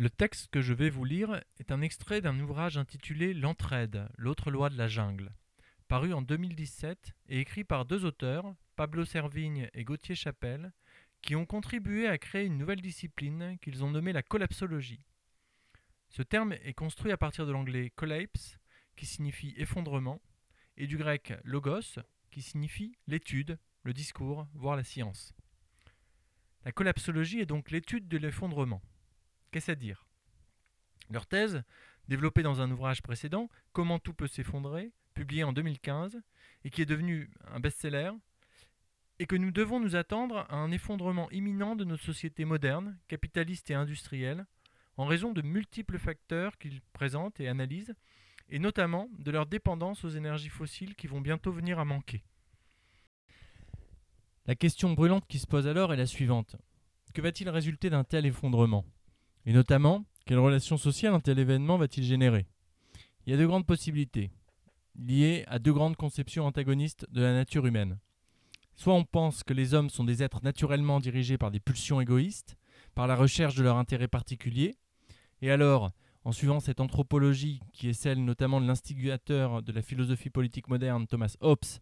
Le texte que je vais vous lire est un extrait d'un ouvrage intitulé L'entraide, l'autre loi de la jungle, paru en 2017 et écrit par deux auteurs, Pablo Servigne et Gauthier Chapelle, qui ont contribué à créer une nouvelle discipline qu'ils ont nommée la collapsologie. Ce terme est construit à partir de l'anglais collapse, qui signifie effondrement, et du grec logos, qui signifie l'étude, le discours, voire la science. La collapsologie est donc l'étude de l'effondrement. Qu'est-ce à dire? Leur thèse, développée dans un ouvrage précédent, Comment tout peut s'effondrer, publié en 2015, et qui est devenu un best-seller, est que nous devons nous attendre à un effondrement imminent de nos sociétés modernes, capitalistes et industrielles, en raison de multiples facteurs qu'ils présentent et analysent, et notamment de leur dépendance aux énergies fossiles qui vont bientôt venir à manquer. La question brûlante qui se pose alors est la suivante. Que va-t-il résulter d'un tel effondrement? Et notamment, quelle relation sociale un tel événement va-t-il générer? Il y a de grandes possibilités, liées à deux grandes conceptions antagonistes de la nature humaine. Soit on pense que les hommes sont des êtres naturellement dirigés par des pulsions égoïstes, par la recherche de leur intérêt particulier, et alors, en suivant cette anthropologie qui est celle notamment de l'instigateur de la philosophie politique moderne, Thomas Hobbes,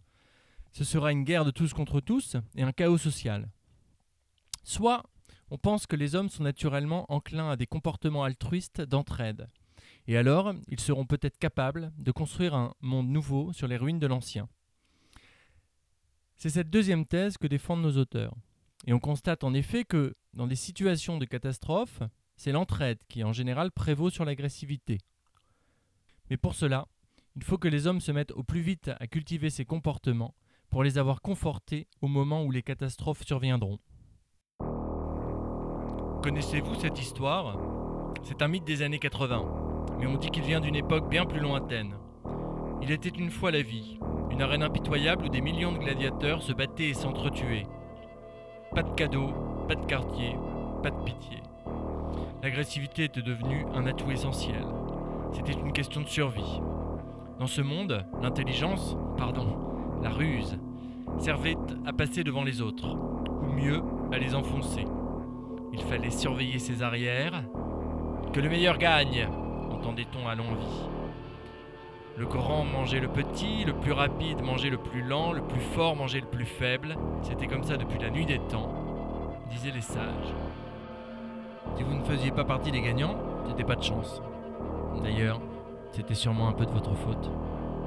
ce sera une guerre de tous contre tous et un chaos social. Soit on pense que les hommes sont naturellement enclins à des comportements altruistes d'entraide, et alors ils seront peut-être capables de construire un monde nouveau sur les ruines de l'ancien. C'est cette deuxième thèse que défendent nos auteurs. Et on constate en effet que, dans des situations de catastrophe, c'est l'entraide qui en général prévaut sur l'agressivité. Mais pour cela, il faut que les hommes se mettent au plus vite à cultiver ces comportements pour les avoir confortés au moment où les catastrophes surviendront. Connaissez-vous cette histoire? C'est un mythe des années 80, mais on dit qu'il vient d'une époque bien plus lointaine. Il était une fois la vie, une arène impitoyable où des millions de gladiateurs se battaient et s'entretuaient. Pas de cadeaux, pas de quartier, pas de pitié. L'agressivité était devenue un atout essentiel. C'était une question de survie. Dans ce monde, l'intelligence, pardon, la ruse, servait à passer devant les autres, ou mieux, à les enfoncer. Il fallait surveiller ses arrières. Que le meilleur gagne, entendait-on à l'envie. Le grand mangeait le petit, le plus rapide mangeait le plus lent, le plus fort mangeait le plus faible. C'était comme ça depuis la nuit des temps, disaient les sages. Si vous ne faisiez pas partie des gagnants, c'était pas de chance. D'ailleurs, c'était sûrement un peu de votre faute.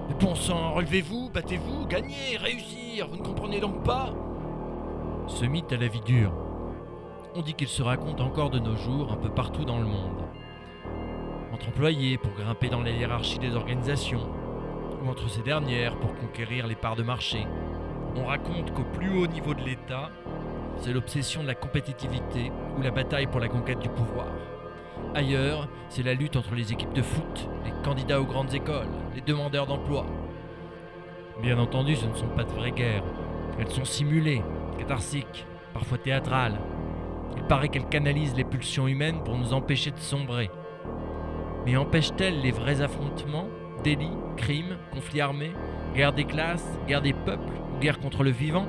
Mais bon sang, relevez-vous, battez-vous, gagnez, réussir, vous ne comprenez donc pas Ce mythe a la vie dure. On dit qu'il se raconte encore de nos jours un peu partout dans le monde. Entre employés pour grimper dans les hiérarchies des organisations, ou entre ces dernières pour conquérir les parts de marché. On raconte qu'au plus haut niveau de l'État, c'est l'obsession de la compétitivité ou la bataille pour la conquête du pouvoir. Ailleurs, c'est la lutte entre les équipes de foot, les candidats aux grandes écoles, les demandeurs d'emploi. Bien entendu, ce ne sont pas de vraies guerres. Elles sont simulées, catharsiques, parfois théâtrales. Il paraît qu'elles canalisent les pulsions humaines pour nous empêcher de sombrer. Mais empêchent-elles les vrais affrontements, délits, crimes, conflits armés, guerre des classes, guerre des peuples ou guerre contre le vivant?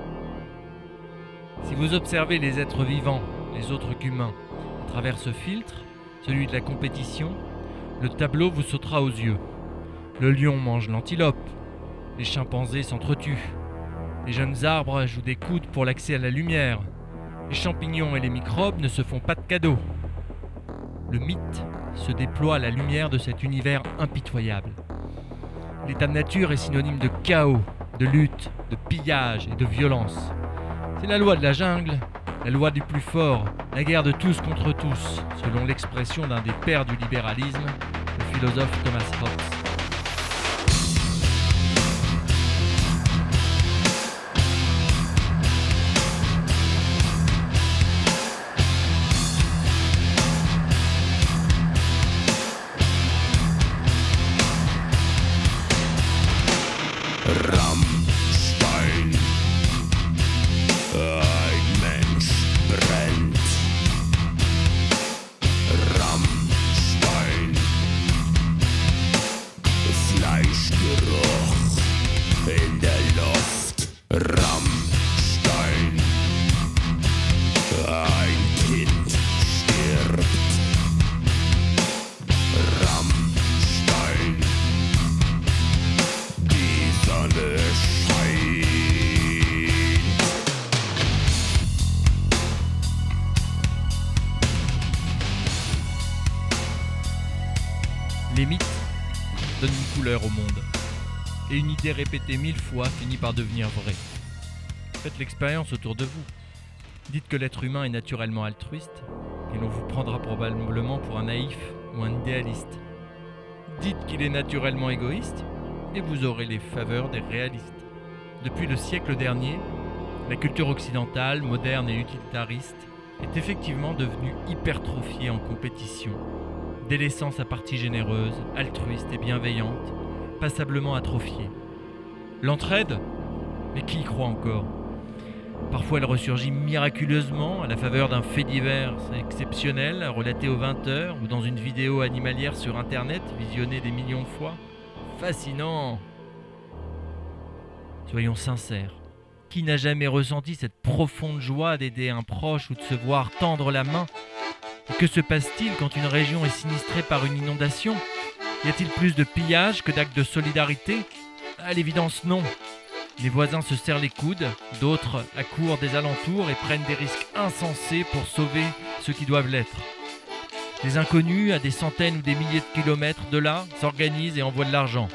Si vous observez les êtres vivants, les autres qu'humains, à travers ce filtre, celui de la compétition, le tableau vous sautera aux yeux. Le lion mange l'antilope, les chimpanzés s'entretuent, les jeunes arbres jouent des coudes pour l'accès à la lumière, les champignons et les microbes ne se font pas de cadeaux. Le mythe se déploie à la lumière de cet univers impitoyable. L'état de nature est synonyme de chaos, de lutte, de pillage et de violence. C'est la loi de la jungle, la loi du plus fort, la guerre de tous contre tous, selon l'expression d'un des pères du libéralisme, le philosophe Thomas Hobbes. Idée répétée mille fois finit par devenir vraie. Faites l'expérience autour de vous. Dites que l'être humain est naturellement altruiste, et l'on vous prendra probablement pour un naïf ou un idéaliste. Dites qu'il est naturellement égoïste, et vous aurez les faveurs des réalistes. Depuis le siècle dernier, la culture occidentale, moderne et utilitariste, est effectivement devenue hypertrophiée en compétition, délaissant sa partie généreuse, altruiste et bienveillante, passablement atrophiée. L'entraide Mais qui y croit encore? Parfois elle ressurgit miraculeusement à la faveur d'un fait divers exceptionnel relaté aux 20 heures ou dans une vidéo animalière sur internet visionnée des millions de fois. Fascinant! Soyons sincères. Qui n'a jamais ressenti cette profonde joie d'aider un proche ou de se voir tendre la main? Et que se passe-t-il quand une région est sinistrée par une inondation? Y a-t-il plus de pillage que d'actes de solidarité? À l'évidence non. Les voisins se serrent les coudes, d'autres accourent des alentours et prennent des risques insensés pour sauver ceux qui doivent l'être. Des inconnus, à des centaines ou des milliers de kilomètres de là, s'organisent et envoient de l'argent.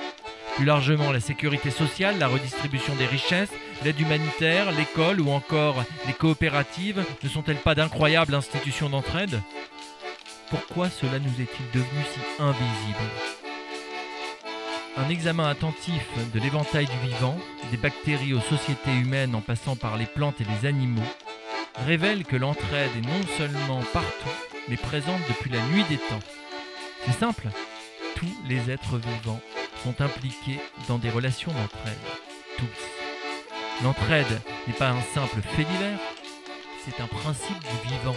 Plus largement, la sécurité sociale, la redistribution des richesses, l'aide humanitaire, l'école ou encore les coopératives ne sont-elles pas d'incroyables institutions d'entraide? Pourquoi cela nous est-il devenu si invisible? Un examen attentif de l'éventail du vivant, des bactéries aux sociétés humaines en passant par les plantes et les animaux, révèle que l'entraide est non seulement partout, mais présente depuis la nuit des temps. C'est simple, tous les êtres vivants sont impliqués dans des relations d'entraide. Tous. L'entraide n'est pas un simple fait divers, c'est un principe du vivant.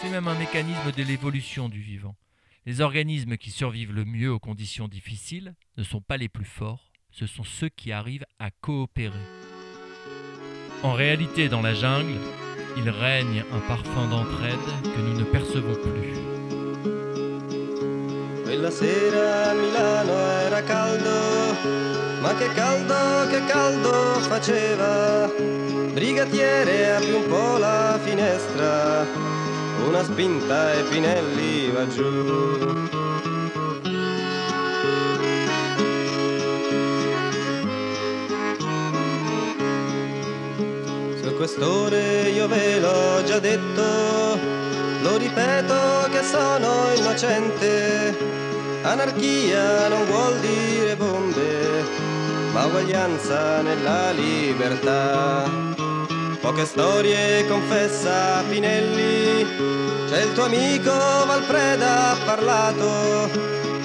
C'est même un mécanisme de l'évolution du vivant. Les organismes qui survivent le mieux aux conditions difficiles ne sont pas les plus forts, ce sont ceux qui arrivent à coopérer. En réalité, dans la jungle, il règne un parfum d'entraide que nous ne percevons plus. Una spinta e Pinelli va giù. Su quest'ore io ve l'ho già detto, lo ripeto che sono innocente. Anarchia non vuol dire bombe, ma uguaglianza nella libertà. Poche storie confessa Pinelli, c'è il tuo amico Valpreda ha parlato,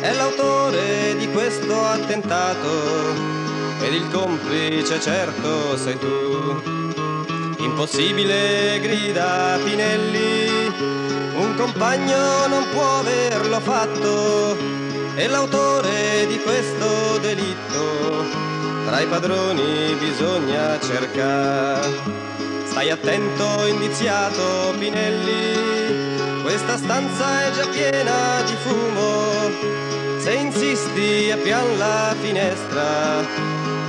è l'autore di questo attentato. Ed il complice certo sei tu. Impossibile grida Pinelli, un compagno non può averlo fatto, è l'autore di questo delitto, tra i padroni bisogna cercare. Stai attento, indiziato Pinelli, questa stanza è già piena di fumo. Se insisti, appian la finestra,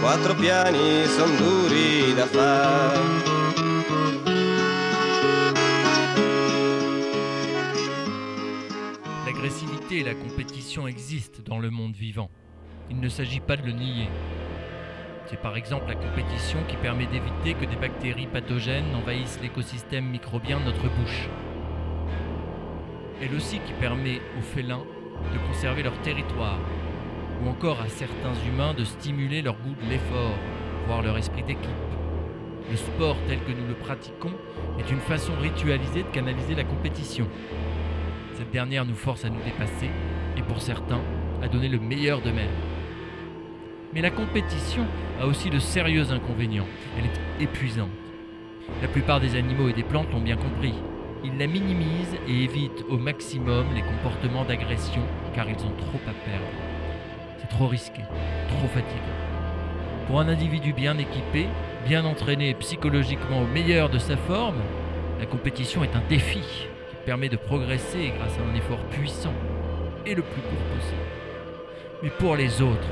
quattro piani son duri da fare. L'agressivité et la compétition existent dans le monde vivant. Il ne s'agit pas de le nier. C'est par exemple la compétition qui permet d'éviter que des bactéries pathogènes envahissent l'écosystème microbien de notre bouche. Elle aussi qui permet aux félins de conserver leur territoire, ou encore à certains humains de stimuler leur goût de l'effort, voire leur esprit d'équipe. Le sport tel que nous le pratiquons est une façon ritualisée de canaliser la compétition. Cette dernière nous force à nous dépasser et pour certains à donner le meilleur d'eux-mêmes. Mais la compétition a aussi de sérieux inconvénients. Elle est épuisante. La plupart des animaux et des plantes l'ont bien compris. Ils la minimisent et évitent au maximum les comportements d'agression car ils ont trop à perdre. C'est trop risqué, trop fatigant. Pour un individu bien équipé, bien entraîné psychologiquement au meilleur de sa forme, la compétition est un défi qui permet de progresser grâce à un effort puissant et le plus court possible. Mais pour les autres,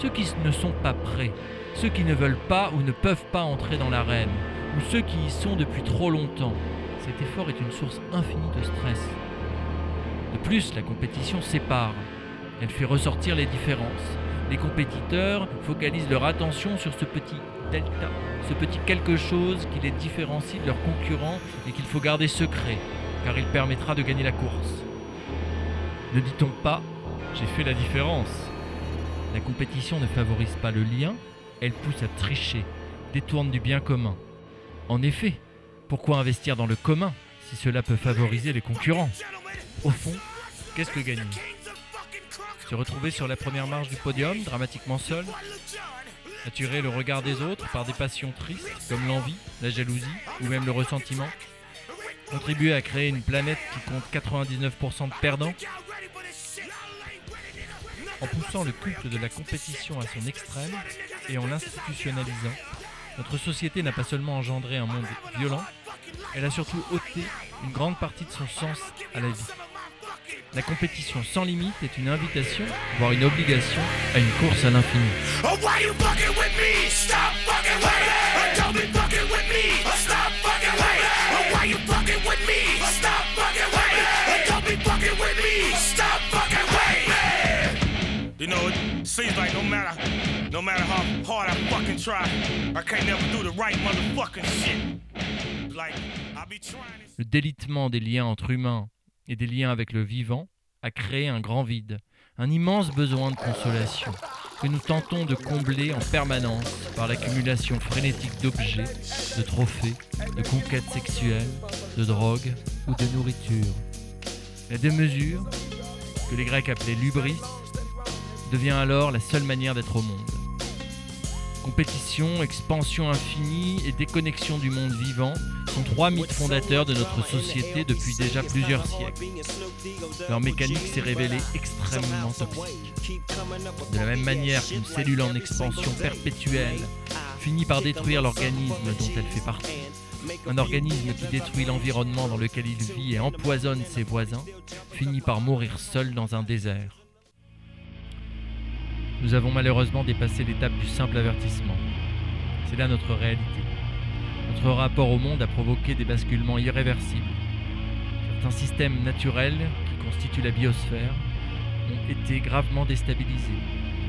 ceux qui ne sont pas prêts, ceux qui ne veulent pas ou ne peuvent pas entrer dans l'arène, ou ceux qui y sont depuis trop longtemps. Cet effort est une source infinie de stress. De plus, la compétition sépare. Elle fait ressortir les différences, Les compétiteurs focalisent leur attention sur ce petit delta, ce petit quelque chose qui les différencie de leurs concurrents et qu'il faut garder secret, car il permettra de gagner la course. Ne dit-on pas j'ai fait la différence La compétition ne favorise pas le lien, elle pousse à tricher, détourne du bien commun. En effet, pourquoi investir dans le commun si cela peut favoriser les concurrents? Au fond, qu'est-ce que gagner? Se retrouver sur la première marche du podium, dramatiquement seul Attirer le regard des autres par des passions tristes comme l'envie, la jalousie ou même le ressentiment? Contribuer à créer une planète qui compte 99% de perdants? En poussant le culte de la compétition à son extrême et en l'institutionnalisant, notre société n'a pas seulement engendré un monde violent, elle a surtout ôté une grande partie de son sens à la vie. La compétition sans limite est une invitation, voire une obligation, à une course à l'infini. Le délitement des liens entre humains et des liens avec le vivant a créé un grand vide, un immense besoin de consolation que nous tentons de combler en permanence par l'accumulation frénétique d'objets, de trophées, de conquêtes sexuelles, de drogues ou de nourriture. La démesure, que les Grecs appelaient lubris, devient alors la seule manière d'être au monde. Compétition, expansion infinie et déconnexion du monde vivant sont trois mythes fondateurs de notre société depuis déjà plusieurs siècles. Leur mécanique s'est révélée extrêmement toxique. De la même manière qu'une cellule en expansion perpétuelle finit par détruire l'organisme dont elle fait partie, un organisme qui détruit l'environnement dans lequel il vit et empoisonne ses voisins finit par mourir seul dans un désert. Nous avons malheureusement dépassé l'étape du simple avertissement. C'est là notre réalité. Notre rapport au monde a provoqué des basculements irréversibles. Certains systèmes naturels qui constituent la biosphère ont été gravement déstabilisés,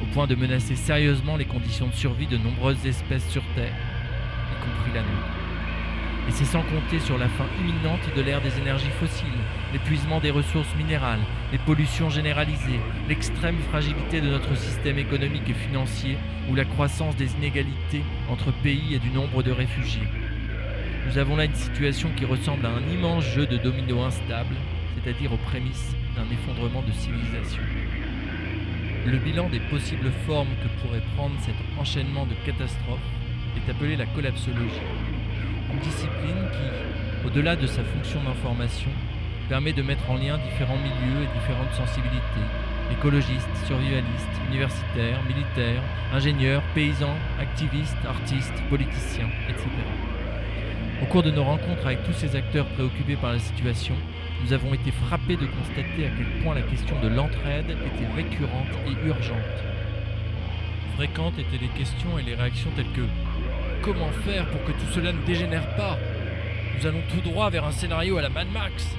au point de menacer sérieusement les conditions de survie de nombreuses espèces sur Terre, y compris la nôtre. C'est sans compter sur la fin imminente de l'ère des énergies fossiles, l'épuisement des ressources minérales, les pollutions généralisées, l'extrême fragilité de notre système économique et financier ou la croissance des inégalités entre pays et du nombre de réfugiés. Nous avons là une situation qui ressemble à un immense jeu de dominos instable, c'est-à-dire aux prémices d'un effondrement de civilisation. Le bilan des possibles formes que pourrait prendre cet enchaînement de catastrophes est appelé la collapsologie une discipline qui, au-delà de sa fonction d'information, permet de mettre en lien différents milieux et différentes sensibilités, écologistes, survivalistes, universitaires, militaires, ingénieurs, paysans, activistes, artistes, politiciens, etc. Au cours de nos rencontres avec tous ces acteurs préoccupés par la situation, nous avons été frappés de constater à quel point la question de l'entraide était récurrente et urgente. Fréquentes étaient les questions et les réactions telles que Comment faire pour que tout cela ne dégénère pas Nous allons tout droit vers un scénario à la Mad Max.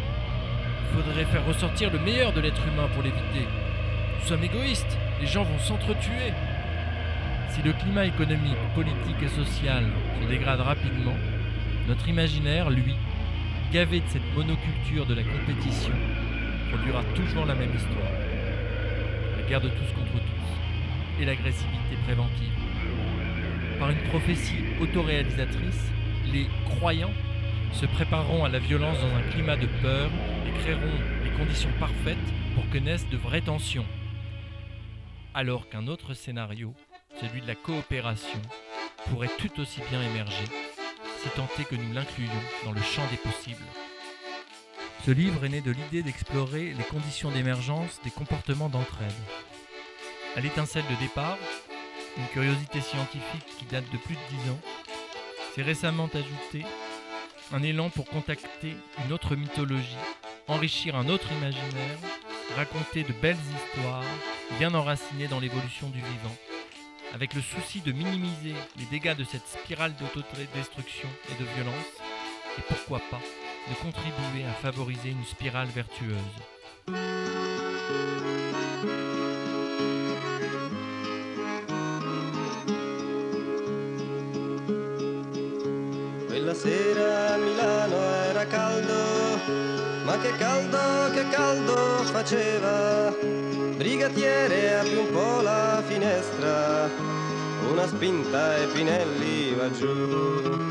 Il faudrait faire ressortir le meilleur de l'être humain pour l'éviter. Nous sommes égoïstes, les gens vont s'entretuer. Si le climat économique, politique et social se dégrade rapidement, notre imaginaire, lui, gavé de cette monoculture de la compétition, produira toujours la même histoire. La guerre de tous contre tous et l'agressivité préventive par une prophétie autoréalisatrice, les croyants se prépareront à la violence dans un climat de peur et créeront les conditions parfaites pour que naissent de vraies tensions. Alors qu'un autre scénario, celui de la coopération, pourrait tout aussi bien émerger, si tant que nous l'incluions dans le champ des possibles. Ce livre est né de l'idée d'explorer les conditions d'émergence des comportements d'entraide. À l'étincelle de départ, une curiosité scientifique qui date de plus de dix ans, s'est récemment ajouté un élan pour contacter une autre mythologie, enrichir un autre imaginaire, raconter de belles histoires bien enracinées dans l'évolution du vivant, avec le souci de minimiser les dégâts de cette spirale d'autodestruction et de violence, et pourquoi pas de contribuer à favoriser une spirale vertueuse. Sera a Milano era caldo, ma che caldo, che caldo faceva. Brigatiere apri un po' la finestra, una spinta e Pinelli va giù.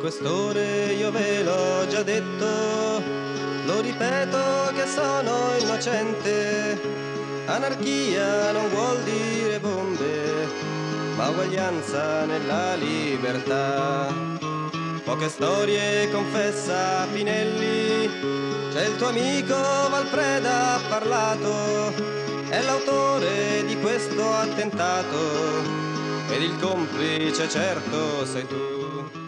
Quest'ore io ve l'ho già detto, lo ripeto che sono innocente. Anarchia non vuol dire bombe, ma uguaglianza nella libertà. Poche storie confessa Pinelli, c'è il tuo amico Valpreda ha parlato, è l'autore di questo attentato ed il complice certo sei tu.